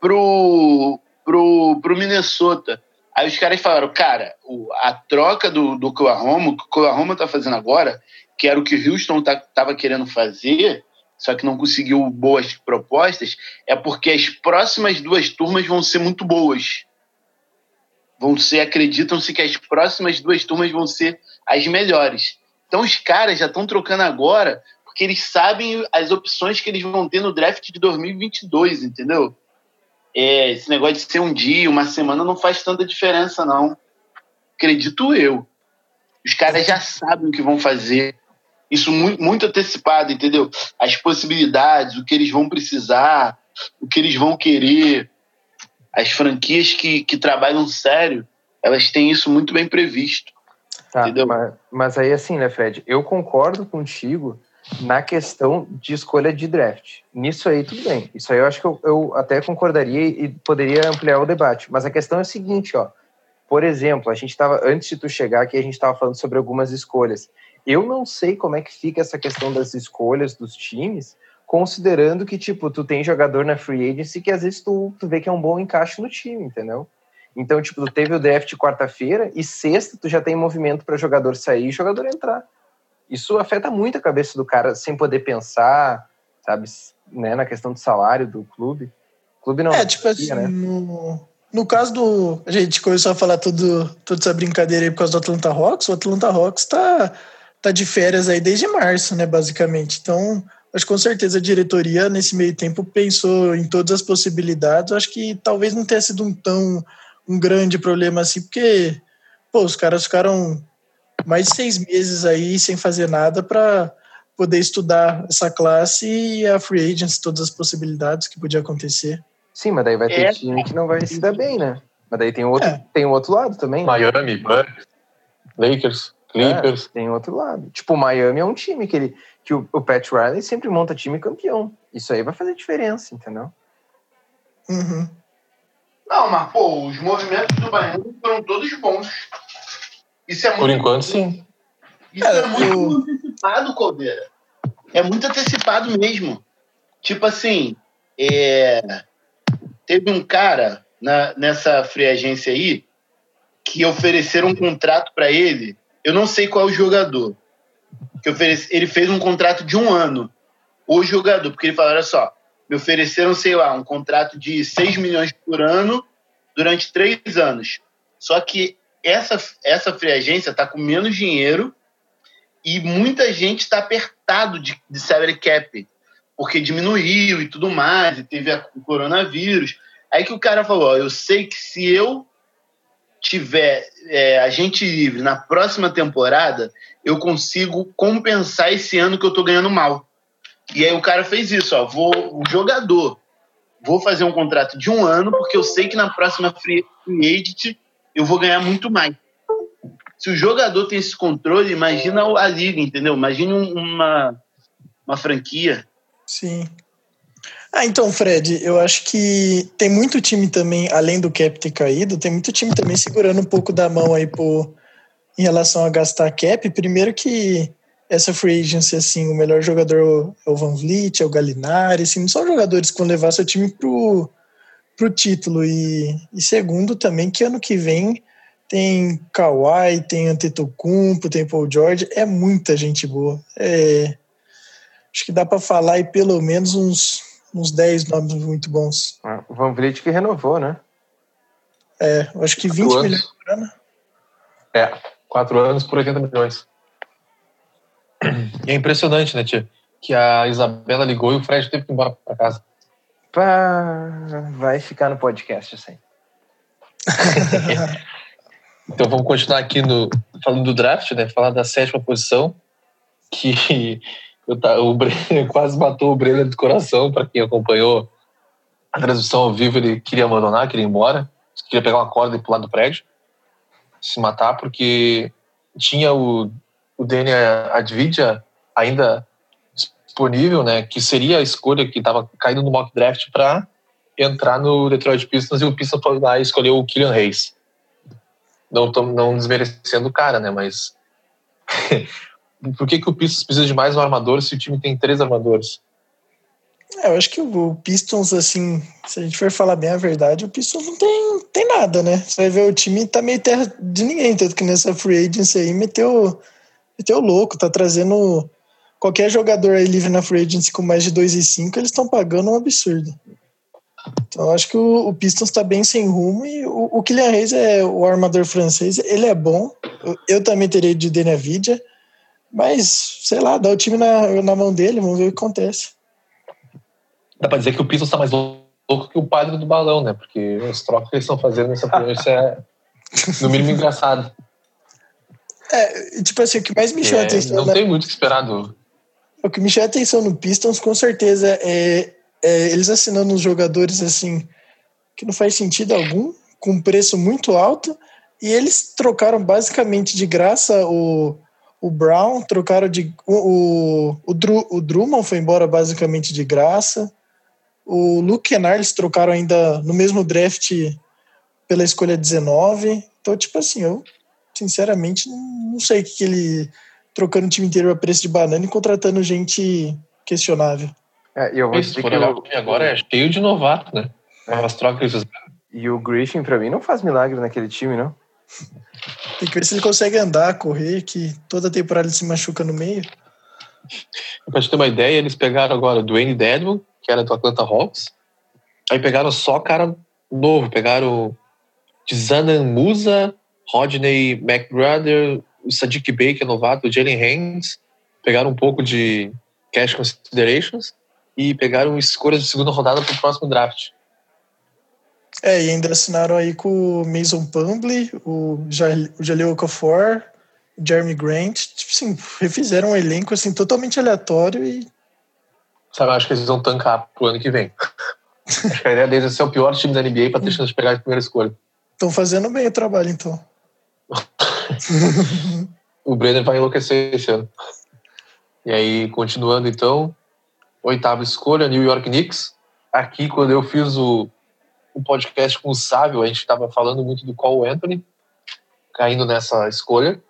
pro, pro, pro Minnesota. Aí os caras falaram, cara, a troca do, do Oklahoma, o que o Oklahoma tá fazendo agora, que era o que o Houston tá, tava querendo fazer, só que não conseguiu boas propostas, é porque as próximas duas turmas vão ser muito boas. Vão ser, acreditam-se que as próximas duas turmas vão ser as melhores. Então os caras já estão trocando agora, porque eles sabem as opções que eles vão ter no draft de 2022, entendeu? É, esse negócio de ser um dia, uma semana, não faz tanta diferença, não. Acredito eu. Os caras já sabem o que vão fazer. Isso muito, muito antecipado, entendeu? As possibilidades, o que eles vão precisar, o que eles vão querer. As franquias que, que trabalham sério, elas têm isso muito bem previsto. Tá, entendeu? mas, mas aí assim, né, Fred? Eu concordo contigo na questão de escolha de draft. Nisso aí, tudo bem. Isso aí eu acho que eu, eu, até concordaria e poderia ampliar o debate. Mas a questão é a seguinte, ó. Por exemplo, a gente estava, antes de tu chegar aqui, a gente estava falando sobre algumas escolhas. Eu não sei como é que fica essa questão das escolhas dos times, considerando que, tipo, tu tem jogador na free agency que às vezes tu, tu vê que é um bom encaixe no time, entendeu? Então, tipo, tu teve o draft quarta-feira e sexta tu já tem movimento para jogador sair e jogador entrar isso afeta muito a cabeça do cara sem poder pensar, sabe, né, na questão do salário do clube. O clube não. É, tipo assim, né? no, no caso do. A gente começou a falar tudo, toda essa brincadeira aí por causa do Atlanta Hawks. O Atlanta Hawks tá, tá de férias aí desde março, né, basicamente. Então, acho que com certeza a diretoria, nesse meio tempo, pensou em todas as possibilidades. Acho que talvez não tenha sido um tão um grande problema assim, porque pô, os caras ficaram mais de seis meses aí sem fazer nada para poder estudar essa classe e a free agents, todas as possibilidades que podia acontecer. Sim, mas daí vai ter é. time que não vai se dar bem, né? Mas daí tem o outro, é. tem o outro lado também. Né? Miami, Bucks, Lakers, Clippers. É, tem outro lado. Tipo, o Miami é um time que, ele, que o, o Pat Riley sempre monta time campeão. Isso aí vai fazer diferença, entendeu? Uhum. Não, mas, pô, os movimentos do Miami foram todos bons. Isso é muito, Por enquanto, sim. Isso é, é muito antecipado, Caldeira. É muito antecipado mesmo. Tipo assim, é... teve um cara na, nessa free agência aí que ofereceram um contrato para ele. Eu não sei qual é o jogador. Que oferece, ele fez um contrato de um ano. O jogador, porque ele falou: olha só, me ofereceram, sei lá, um contrato de 6 milhões por ano durante três anos. Só que essa, essa free agência está com menos dinheiro e muita gente está apertado de, de salary cap, porque diminuiu e tudo mais, e teve a, o coronavírus. Aí que o cara falou: ó, eu sei que se eu tiver é, agente livre na próxima temporada, eu consigo compensar esse ano que eu tô ganhando mal. E aí o cara fez isso, ó, vou o jogador, vou fazer um contrato de um ano porque eu sei que na próxima free, agent eu vou ganhar muito mais. Se o jogador tem esse controle, imagina a liga, entendeu? Imagina uma, uma franquia. Sim. Ah, então, Fred, eu acho que tem muito time também, além do cap ter caído, tem muito time também segurando um pouco da mão aí por, em relação a gastar cap. Primeiro que essa free agency, assim, o melhor jogador é o Van Vliet, é o Galinari, assim, não são jogadores que vão levar seu time pro, para o título. E, e segundo também que ano que vem tem Kawhi, tem Antetokounmpo, tem Paul George, é muita gente boa. É, acho que dá para falar aí pelo menos uns, uns 10 nomes muito bons. Ah, o Van Vliet que renovou, né? É, acho que 20 quatro milhões por ano. É, 4 anos por 80 milhões. E é impressionante, né, tia? Que a Isabela ligou e o Fred teve que ir embora para casa. Pá, vai ficar no podcast assim. então vamos continuar aqui no falando do draft, né? Falar da sétima posição, que eu, o Brenner quase matou o Brenner do coração. Para quem acompanhou a transmissão ao vivo, ele queria abandonar, queria ir embora, queria pegar uma corda e pular do prédio, se matar, porque tinha o, o Daniel Advidia ainda disponível, né, que seria a escolha que estava caindo no mock draft para entrar no Detroit Pistons e o Pistons foi lá e escolheu o Killian Hayes. Não, tô, não desmerecendo o cara, né, mas por que, que o Pistons precisa de mais um armador se o time tem três armadores? É, eu acho que o Pistons, assim, se a gente for falar bem a verdade, o Pistons não tem, tem nada, né? Você vai ver o time tá meio terra de ninguém, tanto que nessa free agency aí meteu, meteu louco, tá trazendo qualquer jogador aí livre na free agency com mais de 2,5, eles estão pagando um absurdo. Então eu acho que o, o Pistons tá bem sem rumo e o, o Kylian Reis é o armador francês, ele é bom, eu, eu também teria de Denavidia, mas, sei lá, dá o time na, na mão dele, vamos ver o que acontece dá pra dizer que o Pistons está mais louco que o padre do balão, né? Porque os trocos que eles estão fazendo nessa playlist é, no mínimo, engraçado. É, tipo assim, o que mais me chama é, atenção. Não na... tem muito que esperar do. O que me chama atenção no Pistons, com certeza, é, é eles assinando os jogadores assim, que não faz sentido algum, com preço muito alto, e eles trocaram basicamente de graça o, o Brown, trocaram de. O, o, o, o Drummond foi embora basicamente de graça. O Luke Kennard eles trocaram ainda no mesmo draft pela escolha 19. Então, tipo assim, eu sinceramente não sei o que, que ele trocando o time inteiro a preço de banana e contratando gente questionável. É, eu vou dizer que eu... agora é cheio de novato, né? É. As trocas. E o Griffin, para mim, não faz milagre naquele time, não? Tem que ver se ele consegue andar, correr, que toda temporada ele se machuca no meio. Pra te ter uma ideia, eles pegaram agora o Dwayne Dedmon, que era do Atlanta Hawks. Aí pegaram só cara novo. Pegaram Tizanan Musa, Rodney McBrother, o Sadiq Bey, que é novato, o Jalen Haynes. Pegaram um pouco de cash considerations e pegaram escolhas de segunda rodada para o próximo draft. É, e ainda assinaram aí com o Mason Pumbley, o Jaleel Okafor, Jeremy Grant. Tipo assim, refizeram um elenco assim, totalmente aleatório e Sabe, eu acho que eles vão tancar pro ano que vem. acho que a ideia deles é ser o pior time da NBA para ter chance de pegar a primeira escolha. Estão fazendo bem o trabalho, então. O Brenner vai enlouquecer esse ano. E aí, continuando então, oitava escolha, New York Knicks. Aqui, quando eu fiz o, o podcast com o Sávio, a gente estava falando muito do Cole Anthony, caindo nessa escolha.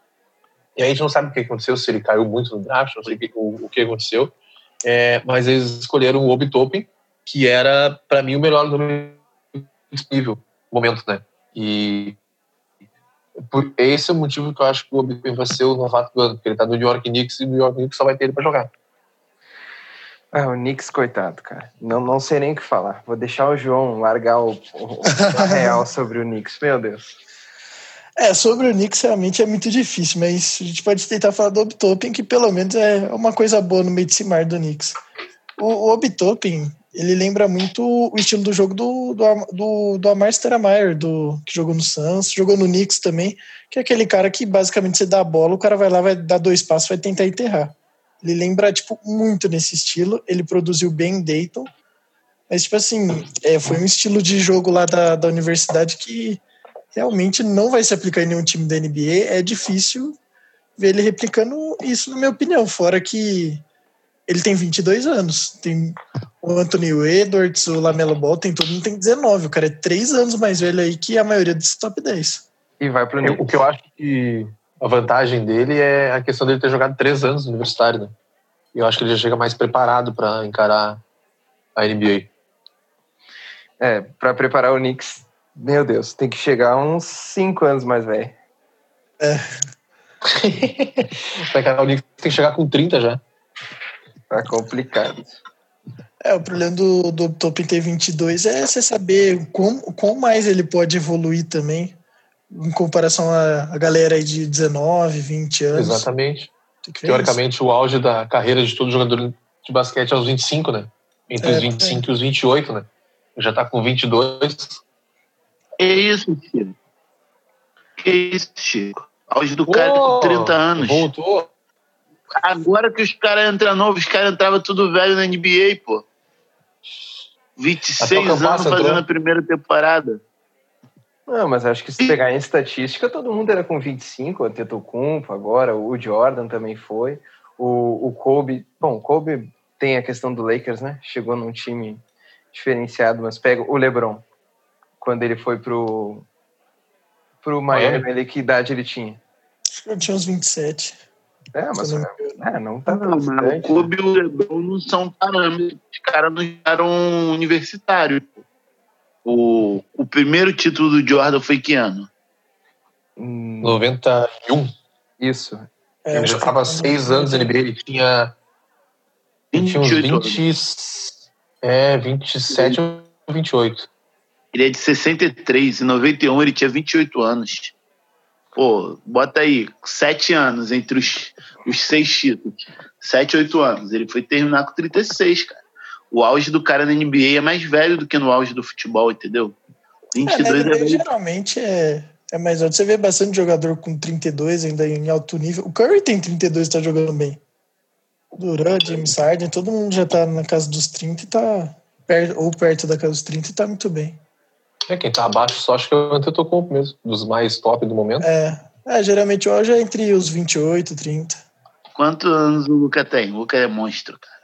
E a gente não sabe o que aconteceu, se ele caiu muito no draft, não sei o, o que aconteceu. É, mas eles escolheram o Obi que era, para mim, o melhor número disponível no momento, né? E esse é o motivo que eu acho que o Obi vai ser o novato do ano, porque ele tá no New York Knicks e o New York Knicks só vai ter ele para jogar. Ah, o Knicks, coitado, cara. Não, não sei nem o que falar. Vou deixar o João largar o, o, o real sobre o Knicks. Meu Deus. É, sobre o Knicks realmente é muito difícil, mas a gente pode tentar falar do Obtopin, que pelo menos é uma coisa boa no meio de cimar do Knicks. O, o Obtopin, ele lembra muito o estilo do jogo do, do, do, do Amar Stoudemire, do, que jogou no Suns, jogou no Knicks também, que é aquele cara que basicamente você dá a bola, o cara vai lá, vai dar dois passos, vai tentar enterrar. Ele lembra, tipo, muito nesse estilo, ele produziu bem em Dayton, mas, tipo assim, é, foi um estilo de jogo lá da, da universidade que realmente não vai se aplicar em nenhum time da NBA. É difícil ver ele replicando isso, na minha opinião. Fora que ele tem 22 anos. Tem o Anthony Edwards, o Lamelo Ball, tem todo mundo tem 19. O cara é 3 anos mais velho aí que a maioria dos top 10. E vai pro O que eu acho que a vantagem dele é a questão dele ter jogado 3 anos no universitário, né? E eu acho que ele já chega mais preparado para encarar a NBA. É, para preparar o Knicks meu Deus, tem que chegar uns 5 anos mais velho. É. o Knicks tem que chegar com 30 já. Tá complicado. É, o problema do, do Top ter 22 é você saber como, como mais ele pode evoluir também, em comparação à, galera aí de 19, 20 anos. Exatamente. Teoricamente, isso. o auge da carreira de todo jogador de basquete é aos 25, né? Entre é, os 25 é. e os 28, né? Já tá com 22 que isso, Chico? Que isso, Chico? Auge do cara com 30 anos. Voltou. Agora que os caras entram novos, os caras entravam tudo velho na NBA, pô. 26 anos fazendo entrou. a primeira temporada. Não, mas acho que se pegar em estatística, todo mundo era com 25, o Antetokounmpo agora, o Jordan também foi. O, o Kobe, bom, o Kobe tem a questão do Lakers, né? Chegou num time diferenciado, mas pega o LeBron quando ele foi pro, pro Miami, ele, que idade ele tinha? Acho que ele tinha uns 27. É, mas Não- é, não tá Não, mas o. Kobe e o LeBron não são parâmetros. Os caras não eram universitários. O, o primeiro título do Jordan foi que ano? Hum, 91. Isso. É, Ele já estava há seis anos na NBA. Ele tinha, ele tinha uns 28 anos. 20. É, 27 ou 28. Ele é de 63. Em 91 ele tinha 28 anos. Pô, bota aí, sete anos entre os, os seis títulos. Sete, oito anos. Ele foi terminar com 36, cara. O auge do cara na NBA é mais velho do que no auge do futebol, entendeu? É, na 22 é, NBA velho. geralmente é, é mais alto. Você vê bastante jogador com 32 ainda em alto nível. O Curry tem 32 e tá jogando bem. O Durant, James Harden, todo mundo já tá na casa dos 30 e tá perto, ou perto da casa dos 30 e tá muito bem. É, quem tá abaixo só acho que é o Antetokounmpo mesmo, dos mais top do momento. É, é geralmente auge é entre os 28 e 30. Quantos anos o Luca tem? O Luca é monstro, cara.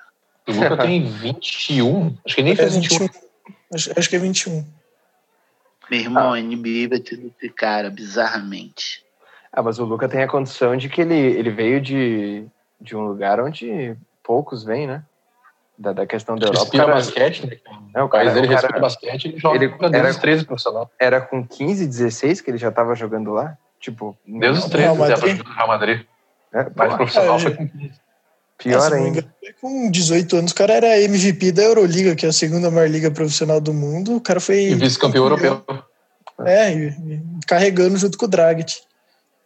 O Luca tem 21, acho que ele nem É fez 21. 21. Acho, acho que é 21. Meu irmão, a NBA vai ter esse cara, bizarramente. Ah, mas o Luca tem a condição de que ele, ele veio de, de um lugar onde poucos vêm, né? Da, da questão da Europa. O Respira cara, basquete, né? é, o cara, dele o cara respira basquete, ele joga ele era- os 13 profissional. era com 15, 16 que ele já tava jogando lá? Tipo, Desde os não- 13 Real até Madrid. para o Real Madrid. é, Mais pô, profissional É, foi já- com 15. pior É, me ainda. engano, Com 18 anos, o cara era MVP da Euroliga, que é a segunda maior liga profissional do mundo. O cara foi. E vice-campeão europeu. É, e- e carregando junto com o Dragic.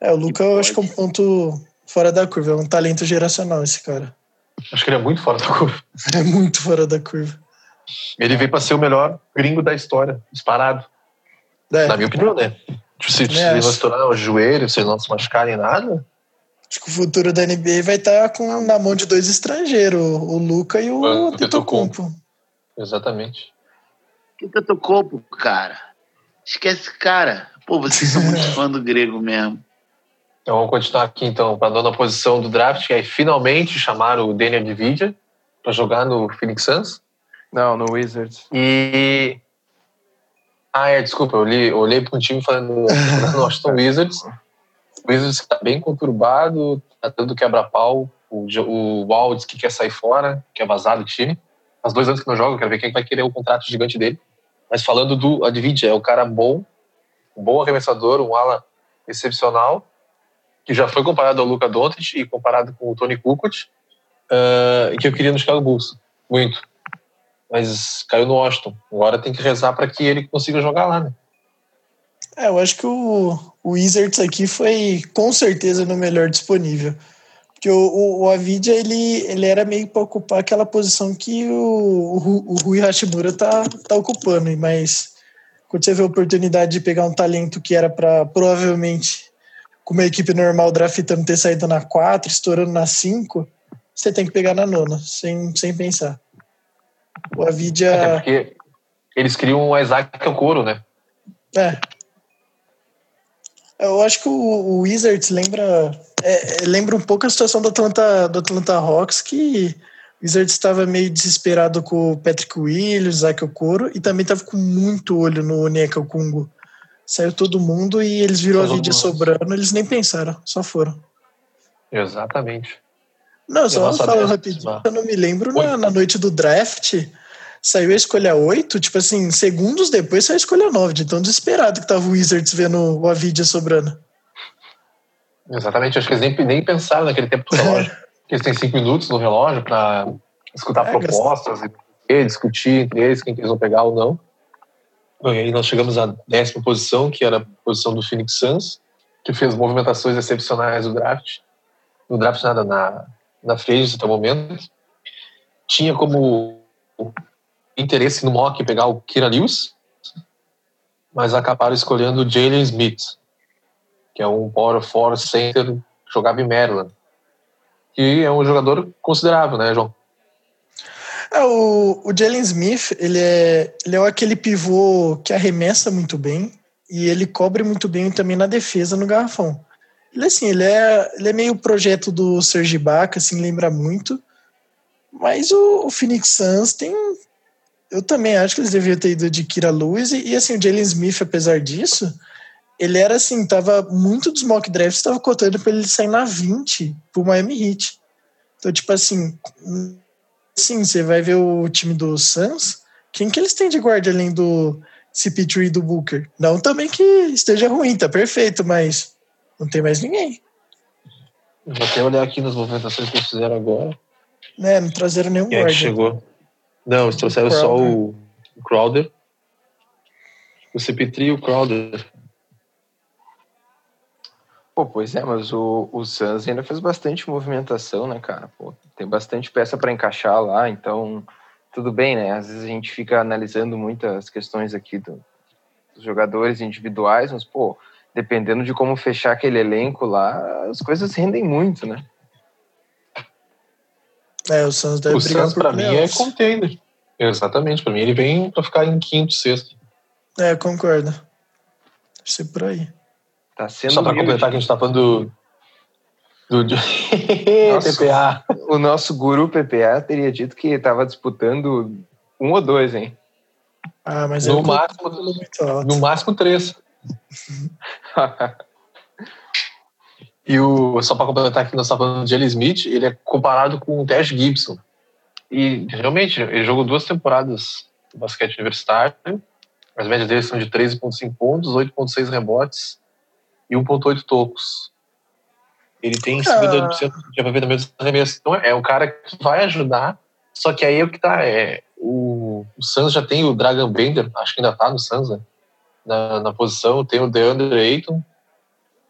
É, o Luca eu acho que é um ponto fora da curva, é um talento geracional esse cara. Acho que ele é muito fora da curva. É muito fora da curva. Ele veio para ser o melhor gringo da história, disparado. É, Na minha opinião, né? Tipo, Se, se Também ele não estourar o joelho, se ele não se machucar nem nada, acho que o futuro da NBA vai estar com, na mão de dois estrangeiros, o Luca e o O Antetokounmpo. exatamente. Que pô, cara? Esquece esse cara. Pô, vocês são muito fã do grego mesmo. Então vamos continuar aqui então para a nona posição do draft, que aí finalmente chamaram o Daniel Dividia para jogar no Phoenix Suns. Não, no Wizards. E. Ah, é, desculpa, eu olhei, eu olhei para um time falando no Washington Wizards. O Wizards está bem conturbado, tá dando quebra-pau. O, o Waldes que quer sair fora, quer vazar do time. Faz dois anos que não joga, quero ver quem vai querer o contrato gigante dele. Mas falando do Advidia, é um cara bom, um bom arremessador, um ala excepcional, que já foi comparado ao Luka Doncic e comparado com o Tony Kukoc, e que eu queria no Chicago Bulls, muito mas caiu no Washington. Agora tem que rezar para que ele consiga jogar lá, né? É, eu acho que o, o Wizards aqui foi com certeza no melhor disponível. Porque o, o, o Avidia, ele, ele era meio para ocupar aquela posição que o, o, o Rui Hashimura tá, tá ocupando. Mas quando você vê a oportunidade de pegar um talento que era para provavelmente, com uma equipe normal draftando, ter saído na 4, estourando na 5, você tem que pegar na nona, sem, sem pensar. O Até Avidia. porque eles criam o Isaac Okoro, né? É. Eu acho que o, o Wizards lembra é, é, lembra um pouco a situação do Atlanta, do Atlanta Hawks, que o Wizards estava meio desesperado com o Patrick Williams, Isaac Okoro, e também estava com muito olho no Onyeka Kungo. Saiu todo mundo e eles viram a Todo vídeo mundo. sobrando, eles nem pensaram, só foram. Exatamente. Não, E a só falando rapidinho, eu não me lembro, na, Oi. na noite do draft, saiu a escolha 8, tipo assim, segundos depois saiu a escolha 9, de tão desesperado que tava o Wizards vendo o Avidia sobrando. Exatamente. Acho que eles nem, nem pensaram naquele tempo do relógio. Porque eles têm cinco minutos no relógio para escutar É, propostas e discutir entre eles quem que eles vão pegar ou não. Bom, e aí nós chegamos à décima posição, que era a posição do Phoenix Suns, que fez movimentações excepcionais no draft. No draft, nada, na, na agency até o momento. Tinha como interesse no mock pegar o Kira Lewis, mas acabaram escolhendo o Jalen Smith, que é um power forward center jogava em Maryland. Que é um jogador considerável, né, João? É, o, o Jalen Smith, ele é, ele é aquele pivô que arremessa muito bem e ele cobre muito bem também na defesa no garrafão. Ele assim, ele é, ele é meio projeto do Serge Ibaka, assim, lembra muito. Mas o, o Phoenix Suns tem eu também acho que eles deveriam ter ido de Kira Lewis e, e assim, o Jalen Smith, apesar disso, ele era assim, tava muito dos mock drafts, tava cotando para ele sair na 20 pro Miami Heat. Então, tipo assim, sim, você vai ver o time do Suns, quem que eles têm de guarda além do CP3 e do Booker? Não também que esteja ruim, tá perfeito, mas não tem mais ninguém. Vou até olhar aqui nas movimentações que eles fizeram agora. Né, não trazeram nenhum Quem é guarda. que chegou? Não, eles trouxeram só o Crowder. O CP3 e o Crowder. Pô, pois é, mas o, o Suns ainda fez bastante movimentação, né, cara? Pô, tem bastante peça para encaixar lá, então tudo bem, né? Às vezes a gente fica analisando muitas questões aqui do, dos jogadores individuais, mas, pô, dependendo de como fechar aquele elenco lá, as coisas rendem muito, né? É, o Suns deve O brigar Suns, por pra mim, é contender. Exatamente, pra mim ele vem pra ficar em quinto, sexto. É, concordo. Deve ser por aí. Tá sendo Só humilde. completar que a gente tá falando do. do... Nossa. TPA. O nosso guru PPA teria dito que estava disputando um ou dois, hein? Ah, mas No é um máximo- cálculo muito alto. No máximo três. E o, só para completar que nós estamos falando de Jelly Smith, ele é comparado com o Tash Gibson. E realmente, ele jogou duas temporadas no basquete universitário. As médias dele são de 13,5 pontos, 8,6 rebotes e 1,8 tocos. Ele tem Ah. 52% de aproveitamento dos arremessos. Então é um cara que vai ajudar, só que aí é o que tá. É, o, o Suns já tem o Dragon Bender, acho que ainda tá no Suns, né? Na, na posição, tem o DeAndre Ayton,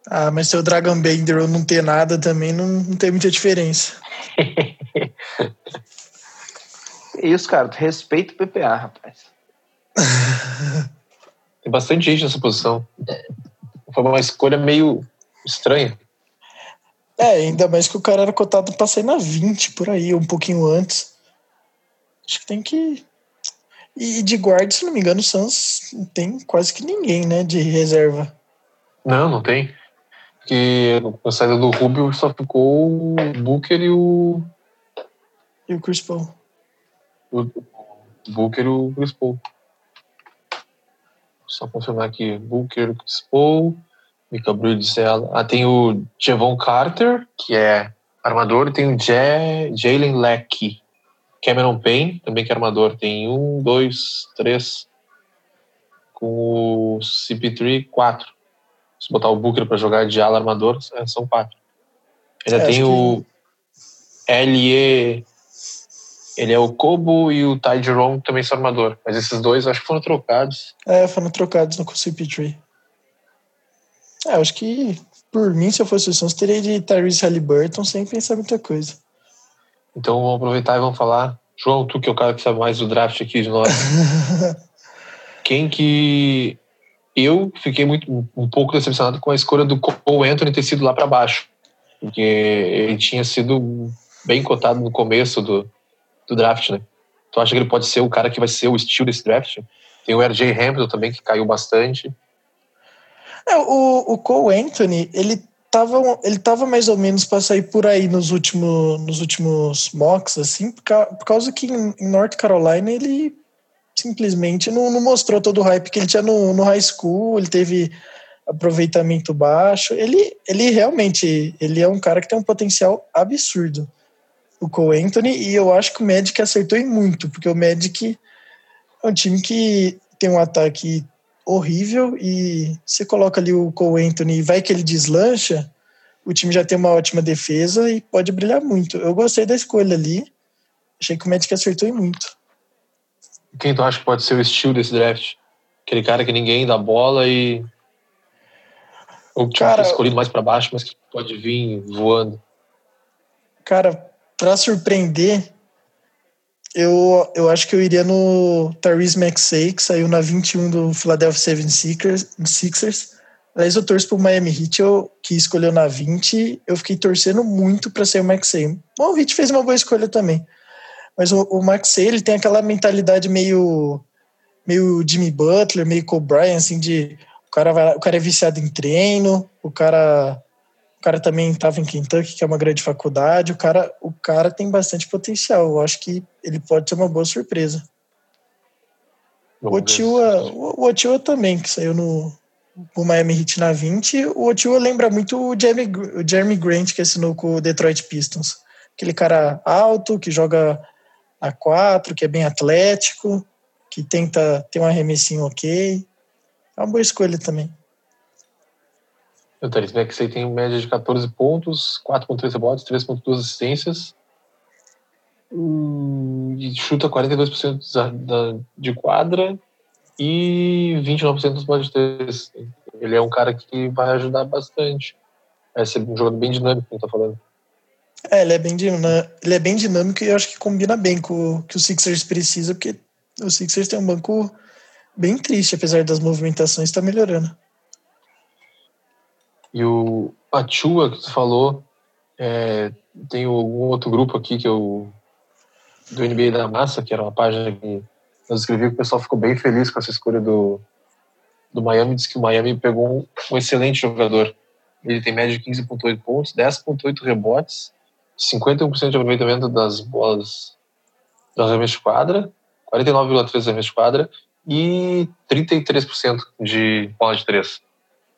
Ah, mas se o Dragon Bender ou não ter nada também não, não tem muita diferença. É isso, cara. Tu respeita o PPA, rapaz. Tem bastante gente nessa posição. Foi uma escolha meio estranha. É, ainda mais que o cara era cotado pra sair na 20 por aí, um pouquinho antes. Acho que tem que. E de guarda, se não me engano, o Suns não tem quase que ninguém, né, de reserva. Não, não tem. Porque na saída do Rubio só ficou o Booker e o. E o Chris Paul. o Booker e o Chris Paul. Só confirmar aqui. Booker, Chris Paul, Mika Bridges. Ah, tem o Javon Carter, que é armador, e tem o Ja- Jalen Leck. Cameron Payne, também que é armador. Tem um, dois, três. Com o CP3, quatro. Se botar o Booker para jogar de ala armador, é, são quatro. Ainda É, tem o LE. Ele é o Kobo e o Ty Jerome também são armador. Mas esses dois acho que foram trocados. É, foram trocados no CP3. É, acho que, por mim, se eu fosse o Suns, teria de Tyrese Halliburton sem pensar muita coisa. Então vamos aproveitar e vamos falar. João, tu que é o cara que sabe mais do draft aqui de nós. Quem que. Eu fiquei muito, um pouco decepcionado com a escolha do Cole Anthony ter sido lá para baixo. Porque ele tinha sido bem cotado no começo do, do draft, né? Tu acha que ele pode ser o cara que vai ser o estilo desse draft? Tem o RJ Hampton também, que caiu bastante. É, o, o Cole Anthony, ele tava, ele tava mais ou menos para sair por aí nos últimos, nos últimos mocks, assim, por, ca- por causa que em, em North Carolina ele simplesmente não, não mostrou todo o hype que ele tinha no, no high school, ele teve aproveitamento baixo. Ele, ele realmente ele é um cara que tem um potencial absurdo, o Cole Anthony, e eu acho que o Magic acertou em muito, porque o Magic é um time que tem um ataque horrível e você coloca ali o Cole Anthony e vai que ele deslancha, o time já tem uma ótima defesa e pode brilhar muito. Eu gostei da escolha ali, achei que o Magic acertou em muito. Quem tu acha que pode ser o estilo desse draft? Aquele cara que ninguém dá bola e. Ou que Cara, escolhido mais para baixo, mas que pode vir voando. Cara, para surpreender, eu, eu acho que eu iria no Tyrese Maxey, que saiu na 21 do Philadelphia 76ers. Sixers. Aliás, eu torço pro Miami Heat, eu, que escolheu na 20. Eu fiquei torcendo muito para ser o Maxey. Bom, o Heat fez uma boa escolha também. Mas o, o Maxey, ele tem aquela mentalidade meio, meio Jimmy Butler, meio Kobe Bryant, assim, de o cara, vai, o cara é viciado em treino, o cara o cara também estava em Kentucky, que é uma grande faculdade. O cara, o cara tem bastante potencial. Eu acho que ele pode ser uma boa surpresa. O Vamos Otiwa, o Otiwa também, que saiu no, o Miami Heat na 20. O Ochoa lembra muito o Jeremy, o Jeremy Grant que assinou com o Detroit Pistons. Aquele cara alto, que joga a 4, que é bem atlético, que tenta ter um arremessinho ok. É uma boa escolha também. O Tyrese Maxey tem média de 14 pontos, 4.3 rebotes, 3.2 assistências. Hum, e chuta 42% de quadra e 29% dos bolas de três. Ele é um cara que vai ajudar bastante. Vai ser um jogador bem dinâmico, como tá falando. É, ele é bem dinâmico, ele é bem dinâmico e eu acho que combina bem com o que o Sixers precisa, porque o Sixers tem um banco bem triste, apesar das movimentações, está melhorando. E o Achua, que você falou, é, tem um outro grupo aqui que eu do NBA da Massa, que era uma página que eu escrevi, que o pessoal ficou bem feliz com essa escolha do, do Miami, disse que o Miami pegou um, um excelente jogador. Ele tem média de 15,8 pontos, 10,8 rebotes, 51% de aproveitamento das bolas das arremessos de quadra, 49,3% arremessos de quadra e 33% de bola de três.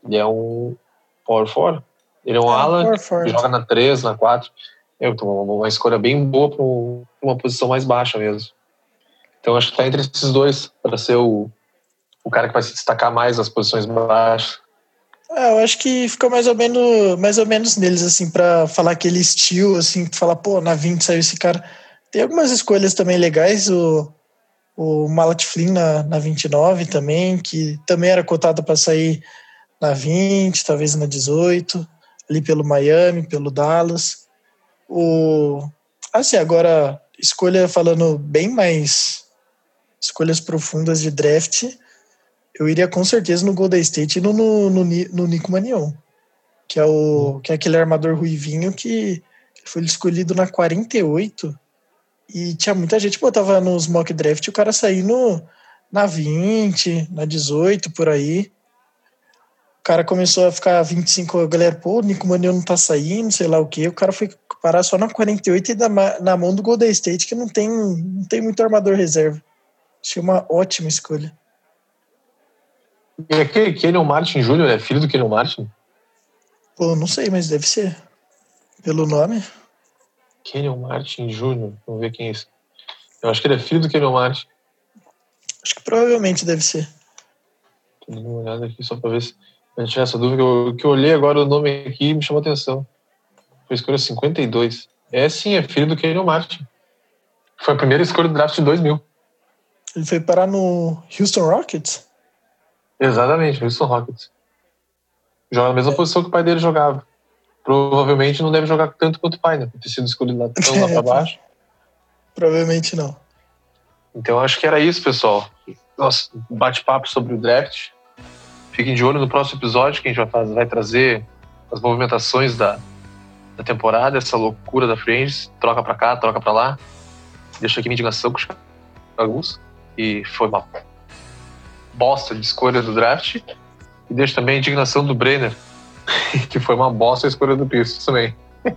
Ele é um power forward. Ele é um é, ala, joga na 3, na 4. É uma escolha bem boa para uma posição mais baixa mesmo. Então acho que está entre esses dois para ser o, o cara que vai se destacar mais nas posições baixas. É, eu acho que ficou mais ou menos, mais ou menos neles, assim, para falar aquele estilo, assim, falar, pô, na 20 saiu esse cara. Tem algumas escolhas também legais, o, o Malat Flynn na, na 29 também, que também era cotado para sair na 20, talvez na 18, ali pelo Miami, pelo Dallas. O, assim, agora, escolha falando bem mais escolhas profundas de draft, eu iria com certeza no Golden State e no, no, no, no Nico Manion, que é, o, que é aquele armador ruivinho que foi escolhido na 48 e tinha muita gente botava nos mock draft o cara saindo na 20, na 18, por aí. O cara começou a ficar 25, a galera, pô, o Nico Manion não tá saindo, sei lá o quê. O cara foi parar só na 48 e na, na mão do Golden State, que não tem, não tem muito armador reserva. Achei uma ótima escolha. E aquele Kenyon Martin Jr. é filho do Kenyon Martin? Pô, não sei, mas deve ser. Pelo nome. Kenyon Martin Jr. Vamos ver quem é esse. Eu acho que ele é filho do Kenyon Martin. Acho que provavelmente deve ser. Tô dando uma olhada aqui só pra ver se gente tiver essa dúvida. Eu, que eu olhei agora o nome aqui e me chamou a atenção. Foi a escolha 52. É sim, é filho do Kenyon Martin. Foi a primeira escolha do draft de 2000. Ele foi parar no Houston Rockets? Exatamente, Houston Rockets. Joga na mesma é. posição que o pai dele jogava. Provavelmente não deve jogar tanto quanto o pai, né? Por ter sido escolhido lá, tão lá pra baixo. Provavelmente não. Então acho que era isso, pessoal. Nosso bate-papo sobre o draft. Fiquem de olho no próximo episódio que a gente vai, vai trazer as movimentações da, da temporada, essa loucura da Friends. Troca pra cá, troca pra lá. Deixa aqui minha indignação com os alguns. E foi uma bosta de escolha do draft. E deixa também a indignação do Brenner, que foi uma bosta a escolha do Pistons também.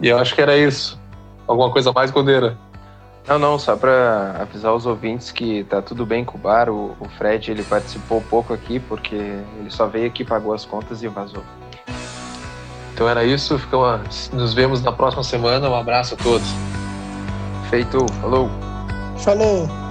e eu acho que era isso. Alguma coisa mais, Godeira? Não, não, só para avisar os ouvintes que tá tudo bem com o bar. O, o Fred ele participou pouco aqui porque ele só veio aqui, pagou as contas e vazou. Então era isso. Ficamos, nos vemos na próxima semana. Um abraço a todos. Feito. Falou. Falou.